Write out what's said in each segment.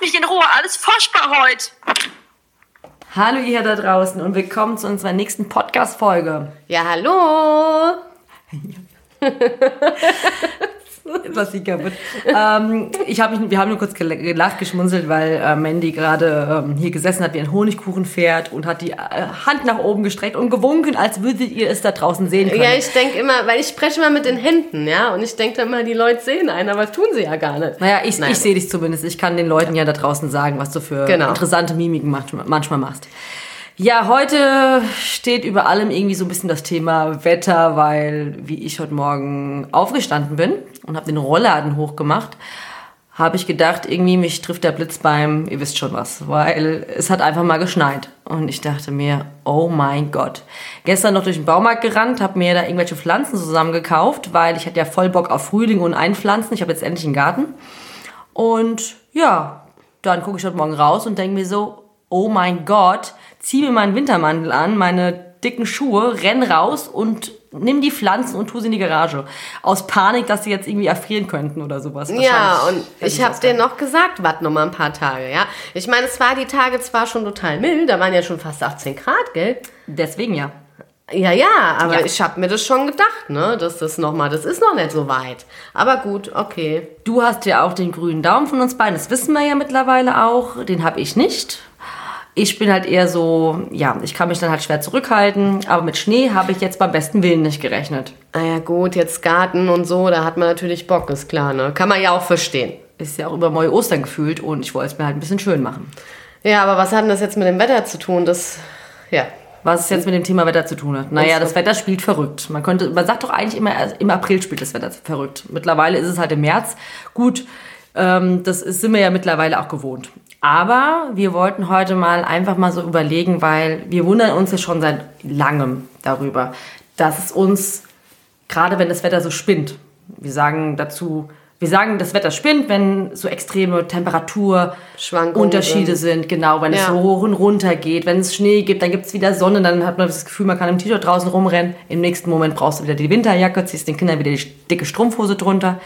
Lasst mich in Ruhe, alles furchtbar heute. Hallo ihr da draußen und willkommen zu unserer nächsten Podcast-Folge. Ja, hallo. Was sie kaputt. ähm, ich hab, mich- wir haben nur kurz gel- gelacht, geschmunzelt, weil äh, Mandy gerade ähm, hier gesessen hat wie ein Honigkuchenpferd und hat die äh, Hand nach oben gestreckt und gewunken, als würdet ihr es da draußen sehen können. Ja, ich denke immer, weil ich spreche immer mit den Händen, ja, und ich denke immer, die Leute sehen einen, aber das tun sie ja gar nicht. naja, ich, Nein. ich sehe dich zumindest. Ich kann den Leuten ja da draußen sagen, was du für Genau. interessante Mimiken manchmal machst. Ja, heute steht über allem irgendwie so ein bisschen das Thema Wetter, weil wie ich heute Morgen aufgestanden bin und habe den Rollladen hochgemacht, habe ich gedacht, irgendwie mich trifft der Blitz beim, ihr wisst schon was, weil es hat einfach mal geschneit. Und ich dachte mir, oh mein Gott. Gestern noch durch den Baumarkt gerannt, habe mir da irgendwelche Pflanzen zusammen gekauft, weil ich hatte ja voll Bock auf Frühling und Einpflanzen. Ich habe jetzt endlich einen Garten. Und ja, dann gucke ich heute Morgen raus und denke mir so, oh mein Gott, zieh mir meinen Wintermantel an, meine dicken Schuhe, renn raus und nimm die Pflanzen und tu sie in die Garage. Aus Panik, dass sie jetzt irgendwie erfrieren könnten oder sowas. Ja, und ich habe dir noch gesagt, warte noch mal ein paar Tage, ja. Ich meine, es war die Tage zwar schon total mild, da waren ja schon fast 18 Grad, gell? Deswegen ja. Ja, ja, aber Ja. ich habe mir das schon gedacht, ne, dass das noch mal, das ist noch nicht so weit. Aber gut, okay. Du hast ja auch den grünen Daumen von uns beiden, das wissen wir ja mittlerweile auch. Den habe ich nicht. Ich bin halt eher so, ja, ich kann mich dann halt schwer zurückhalten, aber mit Schnee habe ich jetzt beim besten Willen nicht gerechnet. Naja, Ah gut, jetzt Garten und so, da hat man natürlich Bock, ist klar, ne? Kann man ja auch verstehen. Ist ja auch über neue Ostern gefühlt und ich wollte es mir halt ein bisschen schön machen. Ja, aber was hat denn das jetzt mit dem Wetter zu tun? Das, ja. Was es jetzt mit dem Thema Wetter zu tun hat. Naja, das Wetter spielt verrückt. Man könnte, man sagt doch eigentlich immer, im April spielt das Wetter verrückt. Mittlerweile ist es halt im März. Gut, ähm, das ist, sind wir ja mittlerweile auch gewohnt. Aber wir wollten heute mal einfach mal so überlegen, weil wir wundern uns ja schon seit langem darüber, dass es uns, gerade wenn das Wetter so spinnt, wir sagen dazu, wir sagen, das Wetter spinnt, wenn so extreme Temperatur, Schwankungen Unterschiede sind. genau, wenn es Ja. so hoch und runter geht, wenn es Schnee gibt, dann gibt es wieder Sonne, dann hat man das Gefühl, man kann im T-Shirt draußen rumrennen. Im nächsten Moment brauchst du wieder die Winterjacke, ziehst den Kindern wieder die dicke Strumpfhose drunter.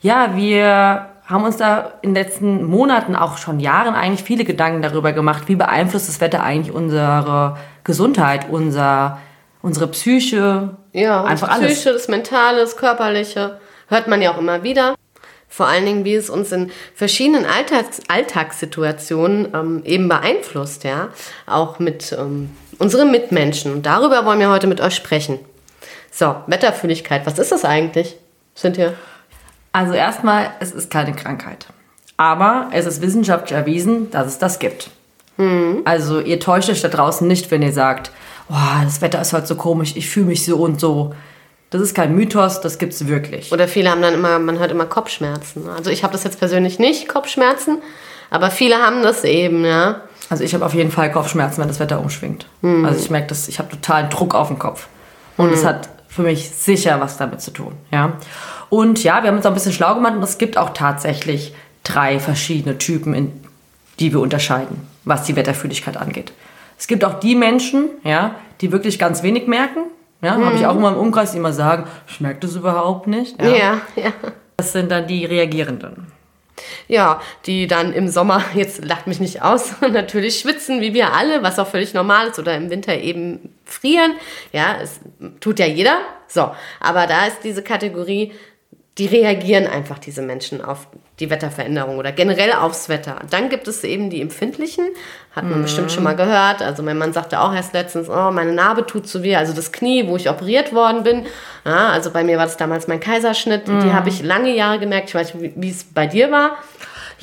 Ja, wir haben uns da in den letzten Monaten, auch schon Jahren eigentlich viele Gedanken darüber gemacht, wie beeinflusst das Wetter eigentlich unsere Gesundheit, unser, unsere Psyche, Ja, einfach das alles. Psyche, das Mentale, das Körperliche. Hört man ja auch immer wieder. Vor allen Dingen, wie es uns in verschiedenen Alltags Alltagssituationen ähm, eben beeinflusst, ja. Auch mit ähm, unseren Mitmenschen. Und darüber wollen wir heute mit euch sprechen. So, Wetterfühligkeit, was ist das eigentlich? Sind hier? Also erstmal, es ist keine Krankheit. Aber es ist wissenschaftlich erwiesen, dass es das gibt. Also ihr täuscht euch da draußen nicht, wenn ihr sagt, oh, das Wetter ist heute so komisch, ich fühle mich so und so. Das ist kein Mythos, das gibt's wirklich. Oder viele haben dann immer, man hört immer Kopfschmerzen. Also ich habe das jetzt persönlich nicht, Kopfschmerzen, aber viele haben das eben, ja. Also ich habe auf jeden Fall Kopfschmerzen, wenn das Wetter umschwingt. Also ich merke das, ich habe totalen Druck auf dem Kopf. Und es hat für mich sicher was damit zu tun. Ja. Und ja, wir haben uns auch ein bisschen schlau gemacht und es gibt auch tatsächlich drei verschiedene Typen, in, die wir unterscheiden, was die Wetterfühligkeit angeht. Es gibt auch die Menschen, ja, die wirklich ganz wenig merken. Ja, habe ich auch immer im Umkreis, die immer sagen, ich merke das überhaupt nicht. Ja. Ja, ja. Das sind dann die Reagierenden. Ja, die dann im Sommer, jetzt lacht mich nicht aus, natürlich schwitzen, wie wir alle, was auch völlig normal ist, oder im Winter eben frieren. Ja, es tut ja jeder. So, aber da ist diese Kategorie, die reagieren einfach diese Menschen auf die Wetterveränderung oder generell aufs Wetter. Dann gibt es eben die Empfindlichen, hat man bestimmt schon mal gehört. Also mein Mann sagte auch erst letztens, oh, meine Narbe tut so weh, also das Knie, wo ich operiert worden bin. Ja, also bei mir war das damals mein Kaiserschnitt. Die habe ich lange Jahre gemerkt. Ich weiß nicht, wie es bei dir war.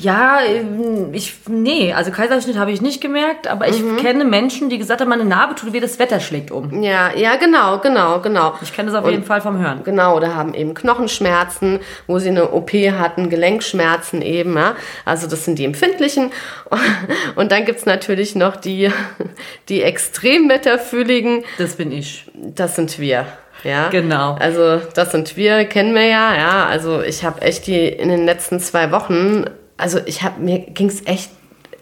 Ja, ähm, ich, nee, also Kaiserschnitt habe ich nicht gemerkt, aber ich kenne Menschen, die gesagt haben, meine Narbe tut weh, das Wetter schlägt um. Ja, ja, genau, genau, genau. Ich kenne das auf jeden Fall vom Hören. Genau, oder haben eben Knochenschmerzen, wo sie eine OP hatten, Gelenkschmerzen eben. Ja? Also das sind die empfindlichen. Und dann gibt's natürlich noch die, die extrem wetterfühligen. Das bin ich. Das sind wir. Ja, Genau. Also das sind wir, kennen wir ja. Ja, also ich habe echt die in den letzten zwei Wochen, also ich habe mir ging's echt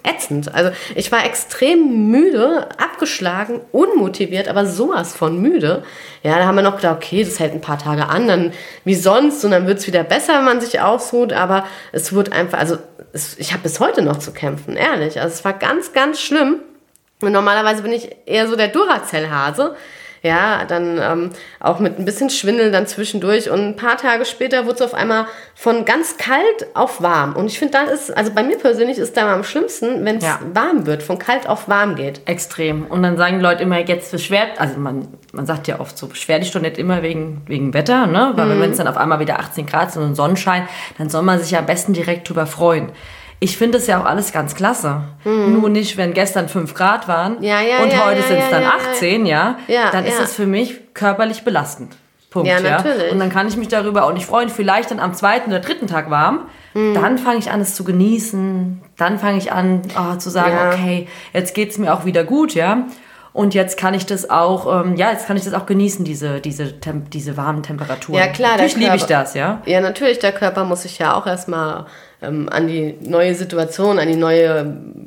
ätzend. Also ich war extrem müde, abgeschlagen, unmotiviert, aber sowas von müde. Ja, da haben wir noch gedacht, okay, das hält ein paar Tage an, dann wie sonst und dann wird es wieder besser, wenn man sich ausruht. Aber es wurde einfach, also es, ich habe bis heute noch zu kämpfen, ehrlich. Also es war ganz, ganz schlimm. Und normalerweise bin ich eher so der Duracell-Hase. Ja, dann ähm, auch mit ein bisschen Schwindel dann zwischendurch. Und ein paar Tage später wurde es auf einmal von ganz kalt auf warm. Und ich finde, da ist, also bei mir persönlich ist da am schlimmsten, wenn es Ja. warm wird, von kalt auf warm geht. Extrem. Und dann sagen die Leute immer, jetzt beschwert, also man, man sagt ja oft so, beschwer dich doch nicht immer wegen, wegen Wetter, ne? Weil Mhm. wenn es dann auf einmal wieder 18 Grad sind und Sonnenschein, dann soll man sich ja am besten direkt drüber freuen. Ich finde es ja auch alles ganz klasse. Nur nicht, wenn gestern 5 Grad waren Mhm. Ja, ja, und ja, heute sind es dann ja, ja. 18, ja, dann ist es für mich körperlich belastend. Punkt, Ja, natürlich. Und dann kann ich mich darüber auch nicht freuen. Vielleicht dann am zweiten oder dritten Tag warm. Mhm. Dann fange ich an, es zu genießen. Dann fange ich an, oh, zu sagen, okay, jetzt geht's mir auch wieder gut, ja. Und jetzt kann ich das auch, ähm, ja, jetzt kann ich das auch genießen, diese, diese, Tem diese warmen Temperaturen. Ja, klar, Natürlich liebe ich das, ja. Ja, natürlich, der Körper muss sich ja auch erstmal ähm, an die neue Situation, an die neue,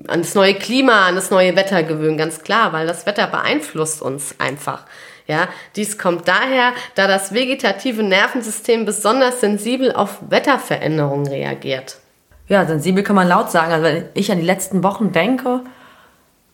an das neue Klima, an das neue Wetter gewöhnen, ganz klar, weil das Wetter beeinflusst uns einfach. Ja, dies kommt daher, da das vegetative Nervensystem besonders sensibel auf Wetterveränderungen reagiert. Ja, sensibel kann man laut sagen. Also wenn ich an die letzten Wochen denke,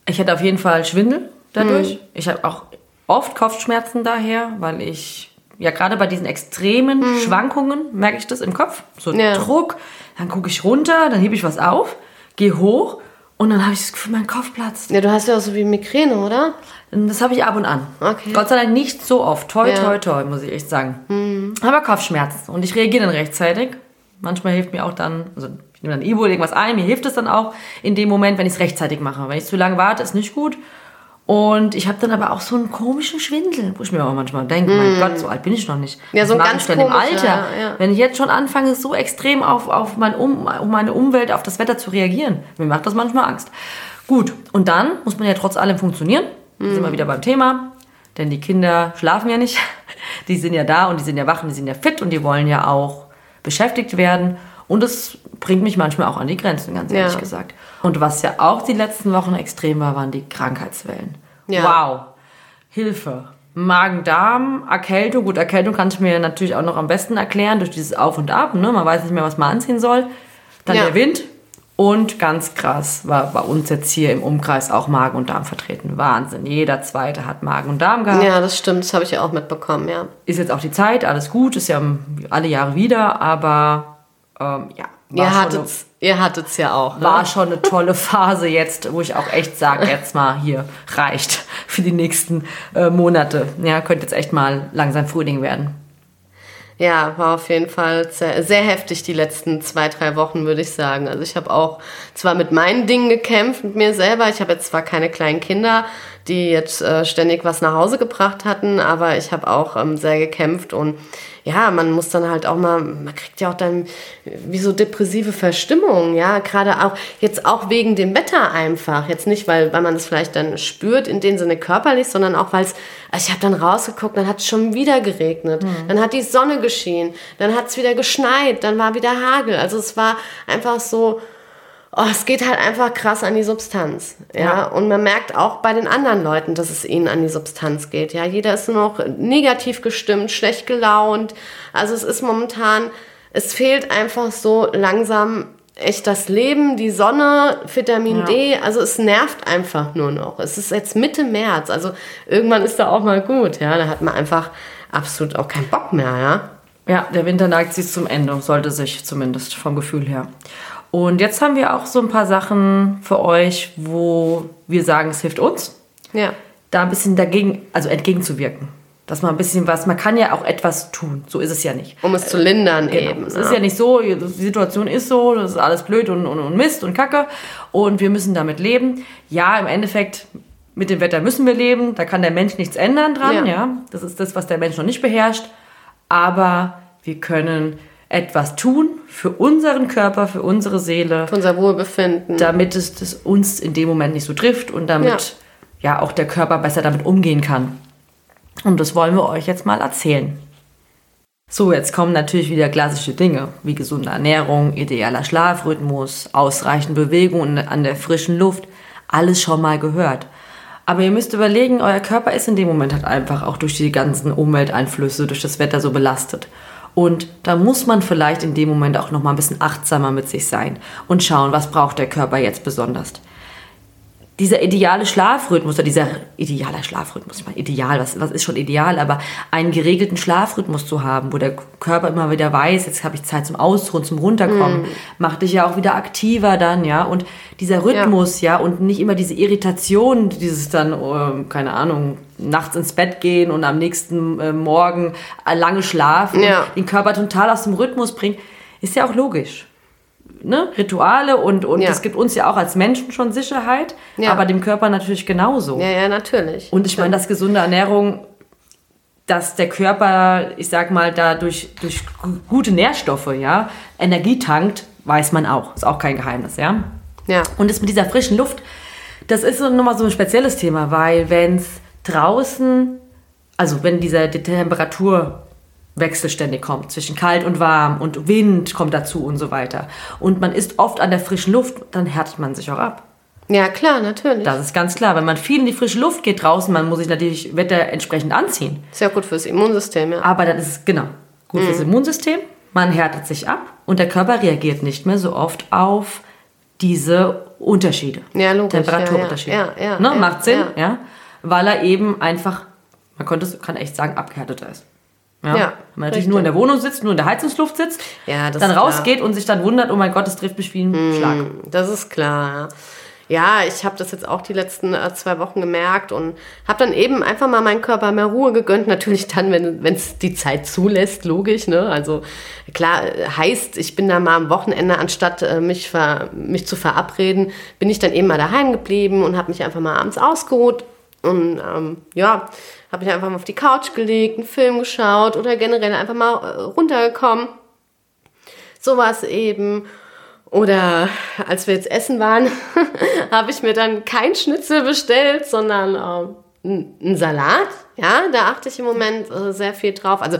ich hätte auf jeden Fall Schwindel dadurch. Mhm. Ich habe auch oft Kopfschmerzen daher, weil ich ja gerade bei diesen extremen Schwankungen merke ich das im Kopf. So Mhm. Ja. Druck, dann gucke ich runter, dann hebe ich was auf, gehe hoch und dann habe ich das Gefühl, mein Kopf platzt. Ja, du hast ja auch so wie Migräne, oder? Das habe ich ab und an. Okay. Gott sei Dank nicht so oft. Toi, Ja. Mhm. toi, toi, muss ich echt sagen. Aber Kopfschmerzen. Und ich reagiere dann rechtzeitig. Manchmal hilft mir auch dann, also ich nehme dann Ibo, irgendwas ein, mir hilft es dann auch in dem Moment, wenn ich es rechtzeitig mache. Wenn ich zu lange warte, ist nicht gut. Und ich habe dann aber auch so einen komischen Schwindel, wo ich mir auch manchmal denke, mein Gott, so alt bin ich noch nicht. Ja, so ein ganz ich denn im Alter? ja. Wenn ich jetzt schon anfange, so extrem auf, auf, mein um, um meine Umwelt, auf das Wetter zu reagieren, mir macht das manchmal Angst. Gut, und dann muss man ja trotz allem funktionieren. Da sind wir wieder beim Thema. Denn die Kinder schlafen ja nicht. Die sind ja da und die sind ja wach und die sind ja fit und die wollen ja auch beschäftigt werden. Und es bringt mich manchmal auch an die Grenzen, ganz ehrlich Ja. gesagt. Und was ja auch die letzten Wochen extrem war, waren die Krankheitswellen. Ja. Wow. Hilfe. Magen-Darm, Erkältung. Gut, Erkältung kann ich mir natürlich auch noch am besten erklären durch dieses Auf und Ab. Ne? Man weiß nicht mehr, was man anziehen soll. Dann Ja. der Wind. Und ganz krass war bei uns jetzt hier im Umkreis auch Magen und Darm vertreten. Wahnsinn. Jeder Zweite hat Magen und Darm gehabt. Ja, das stimmt, das habe ich ja auch mitbekommen, ja. Ist jetzt auch die Zeit, alles gut, ist ja alle Jahre wieder, aber ähm, ja. Schon eine- hattet's, ihr hattet's ja auch. Ne? war schon eine tolle Phase jetzt, wo ich auch echt sage, jetzt mal hier reicht für die nächsten äh, Monate. Ja, könnte jetzt echt mal langsam Frühling werden. Ja, war auf jeden Fall sehr, sehr heftig die letzten zwei, drei Wochen, würde ich sagen. Also ich habe auch zwar mit meinen Dingen gekämpft, mit mir selber. Ich habe jetzt zwar keine kleinen Kinder, die jetzt äh, ständig was nach Hause gebracht hatten, aber ich habe auch ähm, sehr gekämpft und ja, man muss dann halt auch mal, man kriegt ja auch dann wie so depressive Verstimmungen, ja, gerade auch jetzt auch wegen dem Wetter einfach, jetzt nicht, weil, weil man es vielleicht dann spürt in dem Sinne körperlich, sondern auch, weil es, also ich habe dann rausgeguckt, dann hat es schon wieder geregnet, dann hat die Sonne geschienen, dann hat es wieder geschneit, dann war wieder Hagel, also es war einfach so, oh, es geht halt einfach krass an die Substanz. Ja? Ja. Und man merkt auch bei den anderen Leuten, dass es ihnen an die Substanz geht. Ja, jeder ist nur noch negativ gestimmt, schlecht gelaunt. Also es ist momentan, es fehlt einfach so langsam echt das Leben, die Sonne, Vitamin Ja. D. Also es nervt einfach nur noch. Es ist jetzt Mitte März. Also irgendwann ist da auch mal gut. Ja, da hat man einfach absolut auch keinen Bock mehr. Ja. Ja, der Winter neigt sich zum Ende, sollte sich zumindest vom Gefühl her. Und jetzt haben wir auch so ein paar Sachen für euch, wo wir sagen, es hilft uns, Ja. da ein bisschen dagegen, also entgegenzuwirken. Dass man ein bisschen was, man kann ja auch etwas tun. So ist es ja nicht. Um es zu lindern eben. Genau. Es ne? ist ja nicht so, die Situation ist so, das ist alles blöd und, und, und Mist und Kacke und wir müssen damit leben. Ja, im Endeffekt, mit dem Wetter müssen wir leben, da kann der Mensch nichts ändern dran, Ja. ja. Das ist das, was der Mensch noch nicht beherrscht. Aber wir können etwas tun für unseren Körper, für unsere Seele, Für unser Wohlbefinden. damit es das uns in dem Moment nicht so trifft und damit ja. auch der Körper besser damit umgehen kann. Und das wollen wir euch jetzt mal erzählen. So, jetzt kommen natürlich wieder klassische Dinge wie gesunde Ernährung, idealer Schlafrhythmus, ausreichend Bewegung an der frischen Luft. Alles schon mal gehört. Aber ihr müsst überlegen, euer Körper ist in dem Moment halt einfach auch durch die ganzen Umwelteinflüsse, durch das Wetter so belastet. Und da muss man vielleicht in dem Moment auch noch mal ein bisschen achtsamer mit sich sein und schauen, was braucht der Körper jetzt besonders dieser ideale Schlafrhythmus oder dieser ideale Schlafrhythmus, ich meine, ideal, was, was ist schon ideal, aber einen geregelten Schlafrhythmus zu haben, wo der Körper immer wieder weiß, jetzt habe ich Zeit zum Ausruhen, zum Runterkommen, mm. macht dich ja auch wieder aktiver dann, ja, und dieser Rhythmus, ja, ja und nicht immer diese Irritation, dieses dann, äh, keine Ahnung, nachts ins Bett gehen und am nächsten äh, Morgen lange schlafen, ja. den Körper total aus dem Rhythmus bringt, ist ja auch logisch ne, Rituale und, und ja. das gibt uns ja auch als Menschen schon Sicherheit, ja. aber dem Körper natürlich genauso. Ja, ja, natürlich. Und ich meine, dass gesunde Ernährung, dass der Körper, ich sag mal, da durch, durch gute Nährstoffe, ja, Energie tankt, weiß man auch. Ist auch kein Geheimnis, ja. Ja. Und das mit dieser frischen Luft, das ist nochmal so ein spezielles Thema, weil wenn es draußen, also wenn diese die Temperatur wechselständig kommt, zwischen kalt und warm und Wind kommt dazu und so weiter. Und man ist oft an der frischen Luft, dann härtet man sich auch ab. Ja, klar, natürlich. Das ist ganz klar. Wenn man viel in die frische Luft geht draußen, man muss sich natürlich Wetter entsprechend anziehen. Sehr gut fürs Immunsystem, ja. Aber dann ist es, genau, gut mhm. fürs Immunsystem. Man härtet sich ab und der Körper reagiert nicht mehr so oft auf diese Unterschiede. Ja, logisch. Temperaturunterschiede. Ja, ja, ja, ne? Macht Sinn, ja. Weil er eben einfach, man könnte, kann echt sagen, abgehärteter ist. Ja. ja Wenn man natürlich nur in der Wohnung sitzt, nur in der Heizungsluft sitzt, ja, dann rausgeht und sich dann wundert, oh mein Gott, es trifft mich wie ein mm, Schlag. Das ist klar. Ja, ich habe das jetzt auch die letzten äh, zwei Wochen gemerkt und habe dann eben einfach mal meinen Körper mehr Ruhe gegönnt. Natürlich dann, wenn es die Zeit zulässt, logisch. Ne? Also klar, heißt, ich bin da mal am Wochenende, anstatt äh, mich, ver, mich zu verabreden, bin ich dann eben mal daheim geblieben und habe mich einfach mal abends ausgeruht. Und ähm, ja, habe ich einfach mal auf die Couch gelegt, einen Film geschaut oder generell einfach mal äh, runtergekommen. Sowas eben. Oder als wir jetzt essen waren, habe ich mir dann kein Schnitzel bestellt, sondern äh, einen Salat. Ja, da achte ich im Moment äh, sehr viel drauf. Also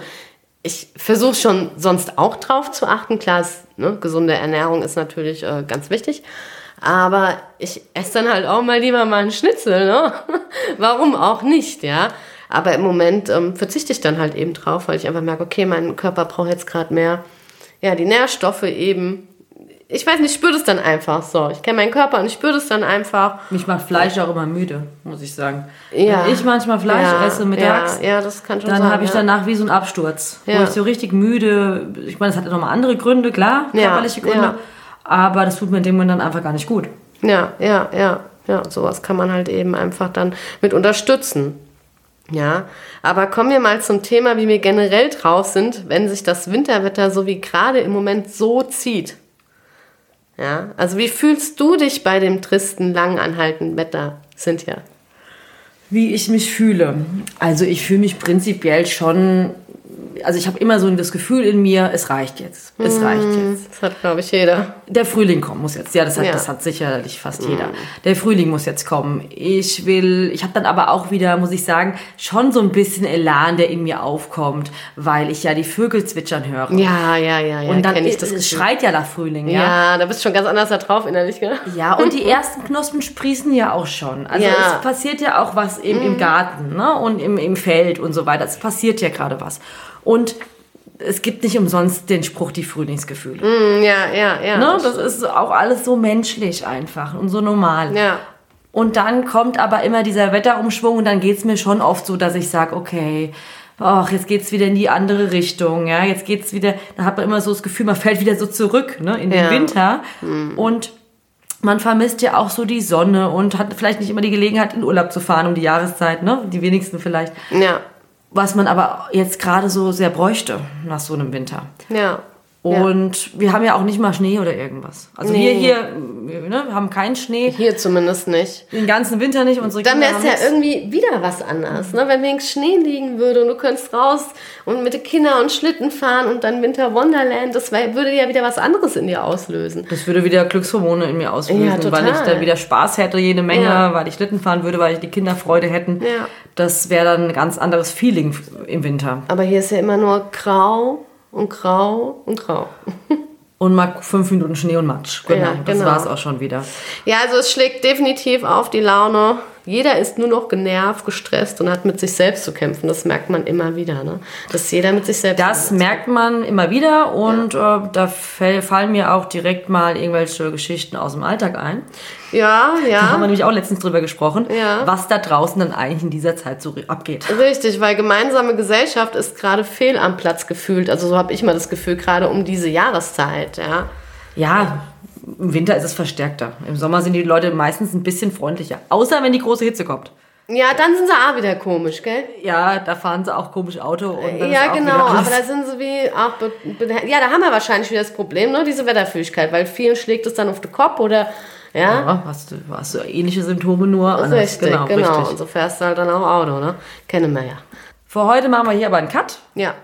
ich versuche schon sonst auch drauf zu achten. Klar, ist, ne, gesunde Ernährung ist natürlich äh, ganz wichtig. Aber ich esse dann halt auch mal lieber mal einen Schnitzel, ne? Warum auch nicht, ja? Aber im Moment ähm, verzichte ich dann halt eben drauf, weil ich einfach merke, okay, mein Körper braucht jetzt gerade mehr, ja, die Nährstoffe eben. Ich weiß nicht, ich spüre das dann einfach so. Ich kenne meinen Körper und ich spüre das dann einfach. Mich macht Fleisch auch immer müde, muss ich sagen. Ja. Wenn ich manchmal Fleisch ja, esse mittags, ja, ja, das kann schon dann habe ich danach wie so einen Absturz. Ja. Wo ich so richtig müde, ich meine, es hat ja nochmal andere Gründe, klar, körperliche Gründe. Aber das tut mir in dem Moment dann einfach gar nicht gut. Ja, ja, ja. Ja, sowas kann man halt eben einfach dann mit unterstützen. Ja, aber kommen wir mal zum Thema, wie wir generell drauf sind, wenn sich das Winterwetter so wie gerade im Moment so zieht. Ja, also wie fühlst du dich bei dem tristen, lang anhaltenden Wetter, Cynthia? Wie ich mich fühle. Also ich fühle mich prinzipiell schon also ich habe immer so das Gefühl in mir, es reicht jetzt. Es mm, reicht jetzt. Das hat, glaube ich, jeder. Der Frühling kommen muss jetzt. Ja, das hat, ja. das hat sicherlich fast mm. jeder. Der Frühling muss jetzt kommen. Ich will, ich habe dann aber auch wieder, muss ich sagen, schon so ein bisschen Elan, der in mir aufkommt, weil ich ja die Vögel zwitschern höre. Ja, ja, ja. ja und dann ich das es schreit ja nach Frühling. Ja, ja da bist du schon ganz anders da drauf innerlich, gell? Ja, und die ersten Knospen sprießen ja auch schon. Also ja. es passiert ja auch was im, im mm. Garten ne? und im, im Feld und so weiter. Es passiert ja gerade was. Und es gibt nicht umsonst den Spruch, die Frühlingsgefühle. Mm, ja, ja, ja. Ne? Das ist auch alles so menschlich einfach und so normal. Ja. Und dann kommt aber immer dieser Wetterumschwung und dann geht es mir schon oft so, dass ich sage, okay, ach, jetzt es wieder in die andere Richtung, ja, jetzt es wieder, da hat man immer so das Gefühl, man fällt wieder so zurück, ne, in den ja. Winter. Mhm. Und man vermisst ja auch so die Sonne und hat vielleicht nicht immer die Gelegenheit, in Urlaub zu fahren um die Jahreszeit, ne? Die wenigsten vielleicht. Ja was man aber jetzt gerade so sehr bräuchte nach so einem Winter. Ja. Und wir haben ja auch nicht mal Schnee oder irgendwas. Also Nee. wir hier, wir, ne, wir haben keinen Schnee. Hier zumindest nicht. Den ganzen Winter nicht. Unsere Dann wäre es ja irgendwie wieder was anderes, ne? wenn wenigstens Schnee liegen würde und du könntest raus und mit den Kindern und Schlitten fahren und dann Winter Wonderland, das wär, würde ja wieder was anderes in dir auslösen. Das würde wieder Glückshormone in mir auslösen, Ja, weil ich dann wieder Spaß hätte, jede Menge, Ja. weil ich Schlitten fahren würde, weil ich die Kinder Freude hätten. Ja. Das wäre dann ein ganz anderes Feeling im Winter. Aber hier ist ja immer nur grau und grau und grau. Und mal fünf Minuten Schnee und Matsch. Genau, Ja, das genau. war es auch schon wieder. Ja, also es schlägt definitiv auf die Laune. Jeder ist nur noch genervt, gestresst und hat mit sich selbst zu kämpfen. Das merkt man immer wieder, ne? Dass jeder mit sich selbst. Das merkt man immer wieder und äh, da fallen mir auch direkt mal irgendwelche Geschichten aus dem Alltag ein. ja, Da haben wir ja. nämlich auch letztens drüber gesprochen, Ja. was da draußen dann eigentlich in dieser Zeit so abgeht. Richtig, weil gemeinsame Gesellschaft ist gerade fehl am Platz gefühlt. Also so habe ich mal das Gefühl, gerade um diese Jahreszeit, ja. Ja, im Winter ist es verstärkter. Im Sommer sind die Leute meistens ein bisschen freundlicher. Außer wenn die große Hitze kommt. Ja, dann sind sie auch wieder komisch, gell? Ja, da fahren sie auch komisch Auto. Und dann Ja, genau, aber da sind sie wie auch ja, da haben wir wahrscheinlich wieder das Problem, ne, diese Wetterfühligkeit, weil vielen schlägt es dann auf den Kopf oder ja, Ja, hast, du, hast du ähnliche Symptome nur anders. richtig, genau, Und so fährst du halt dann auch Auto, ne? Kennen wir ja. Für heute machen wir hier aber einen Cut. Ja.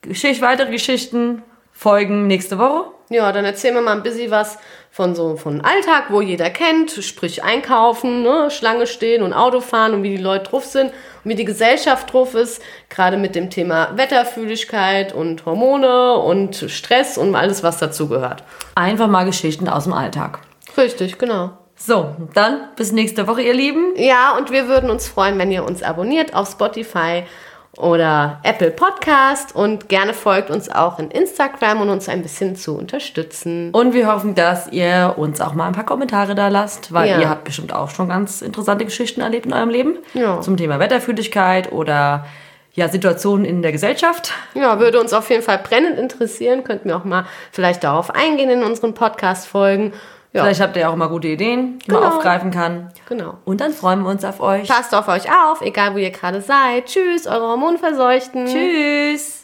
Geschicht, weitere Geschichten folgen nächste Woche. Ja, dann erzählen wir mal ein bisschen was von so von Alltag, wo jeder kennt, sprich einkaufen, ne, Schlange stehen und Auto fahren und wie die Leute drauf sind und wie die Gesellschaft drauf ist, gerade mit dem Thema Wetterfühligkeit und Hormone und Stress und alles, was dazu gehört. Einfach mal Geschichten aus dem Alltag. Richtig, genau. So, dann bis nächste Woche, ihr Lieben. Ja, und wir würden uns freuen, wenn ihr uns abonniert auf Spotify oder Apple Podcast und gerne folgt uns auch in Instagram, um uns ein bisschen zu unterstützen. Und wir hoffen, dass ihr uns auch mal ein paar Kommentare da lasst, weil Ja. ihr habt bestimmt auch schon ganz interessante Geschichten erlebt in eurem Leben. Ja. Zum Thema Wetterfühligkeit oder ja, Situationen in der Gesellschaft. Ja, würde uns auf jeden Fall brennend interessieren. Könnten wir auch mal vielleicht darauf eingehen in unseren Podcast-Folgen. Ja, Vielleicht habt ihr auch mal gute Ideen, die man Genau. aufgreifen kann. genau. Und dann freuen wir uns auf euch. Passt auf euch auf, egal wo ihr gerade seid. Tschüss, eure Hormonverseuchten. Tschüss.